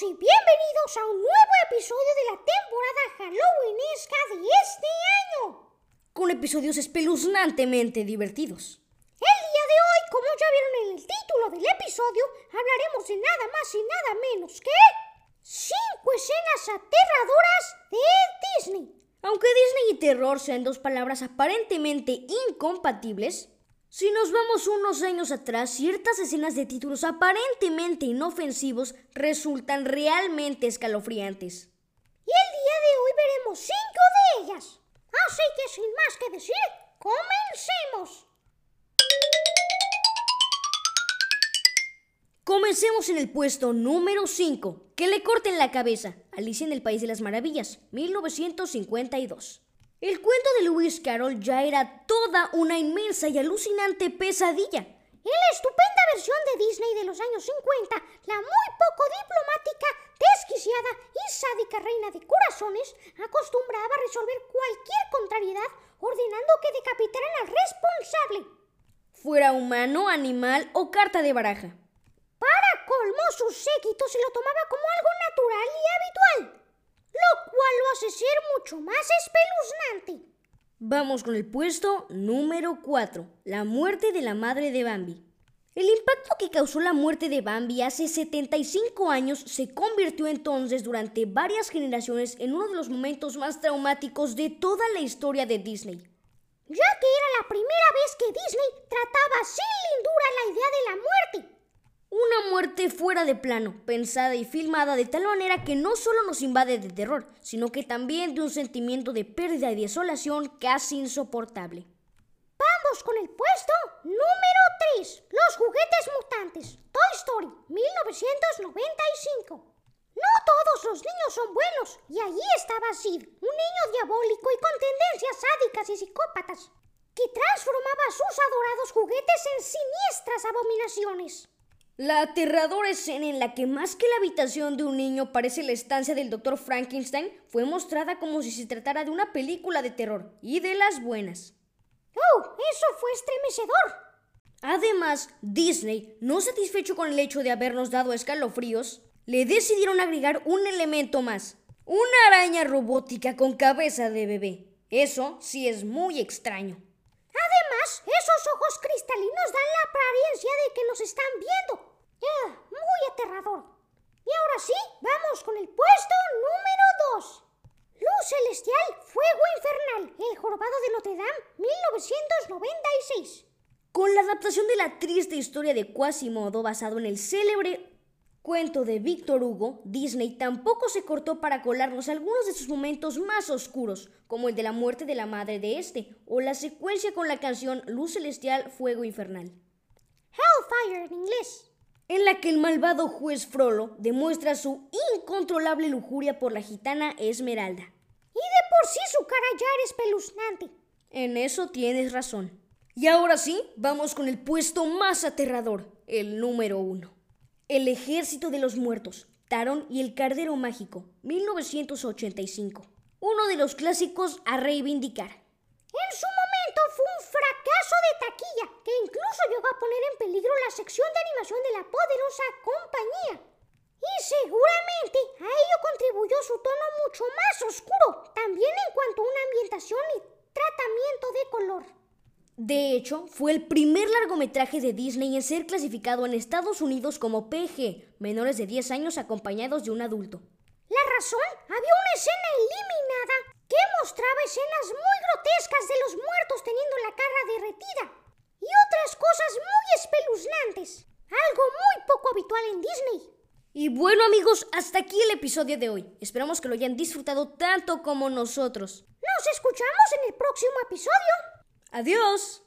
y bienvenidos a un nuevo episodio de la temporada Halloweenesca de este año. Con episodios espeluznantemente divertidos. El día de hoy, como ya vieron en el título del episodio, hablaremos de nada más y nada menos que... Cinco escenas aterradoras de Disney. Aunque Disney y terror sean dos palabras aparentemente incompatibles, si nos vamos unos años atrás, ciertas escenas de títulos aparentemente inofensivos resultan realmente escalofriantes. Y el día de hoy veremos cinco de ellas. Así que sin más que decir, comencemos. Comencemos en el puesto número 5. Que le corten la cabeza. Alicia en el País de las Maravillas, 1952. El cuento de Lewis Carroll ya era toda una inmensa y alucinante pesadilla. En la estupenda versión de Disney de los años 50, la muy poco diplomática, desquiciada y sádica reina de corazones acostumbraba a resolver cualquier contrariedad ordenando que decapitaran al responsable. Fuera humano, animal o carta de baraja. Para colmo, su séquito se lo tomaba como algo natural y habitual cual lo hace ser mucho más espeluznante. Vamos con el puesto número 4, la muerte de la madre de Bambi. El impacto que causó la muerte de Bambi hace 75 años se convirtió entonces durante varias generaciones en uno de los momentos más traumáticos de toda la historia de Disney. Ya que era la primera vez que Disney trataba sin lindura la idea de la muerte una muerte fuera de plano, pensada y filmada de tal manera que no solo nos invade de terror, sino que también de un sentimiento de pérdida y desolación casi insoportable. Vamos con el puesto número 3. Los juguetes mutantes. Toy Story, 1995. No todos los niños son buenos, y allí estaba Sid, un niño diabólico y con tendencias sádicas y psicópatas, que transformaba sus adorados juguetes en siniestras abominaciones. La aterradora escena en la que más que la habitación de un niño parece la estancia del Dr. Frankenstein fue mostrada como si se tratara de una película de terror y de las buenas. ¡Oh! Eso fue estremecedor. Además, Disney, no satisfecho con el hecho de habernos dado escalofríos, le decidieron agregar un elemento más. Una araña robótica con cabeza de bebé. Eso sí es muy extraño. Además, esos ojos cristalinos dan la apariencia de que nos están viendo. Muy aterrador. Y ahora sí, vamos con el puesto número 2. Luz Celestial, Fuego Infernal, El Jorobado de Notre Dame, 1996. Con la adaptación de la triste historia de Quasimodo basado en el célebre cuento de Víctor Hugo, Disney tampoco se cortó para colarnos algunos de sus momentos más oscuros, como el de la muerte de la madre de este, o la secuencia con la canción Luz Celestial, Fuego Infernal. Hellfire en inglés en la que el malvado juez Frollo demuestra su incontrolable lujuria por la gitana Esmeralda. Y de por sí su cara ya era espeluznante. En eso tienes razón. Y ahora sí, vamos con el puesto más aterrador, el número uno. El Ejército de los Muertos, Taron y el Cardero Mágico, 1985. Uno de los clásicos a reivindicar. En su momento fue un fracaso de taquilla que incluso llegó a poner en peligro la sección de animación de la poderosa compañía. Y seguramente a ello contribuyó su tono mucho más oscuro, también en cuanto a una ambientación y tratamiento de color. De hecho, fue el primer largometraje de Disney en ser clasificado en Estados Unidos como PG, menores de 10 años acompañados de un adulto. La razón, había una escena eliminada que mostraba escenas muy grotescas de los muertos teniendo la cara derretida y otras cosas muy espeluznantes, algo muy poco habitual en Disney. Y bueno amigos, hasta aquí el episodio de hoy. Esperamos que lo hayan disfrutado tanto como nosotros. Nos escuchamos en el próximo episodio. Adiós.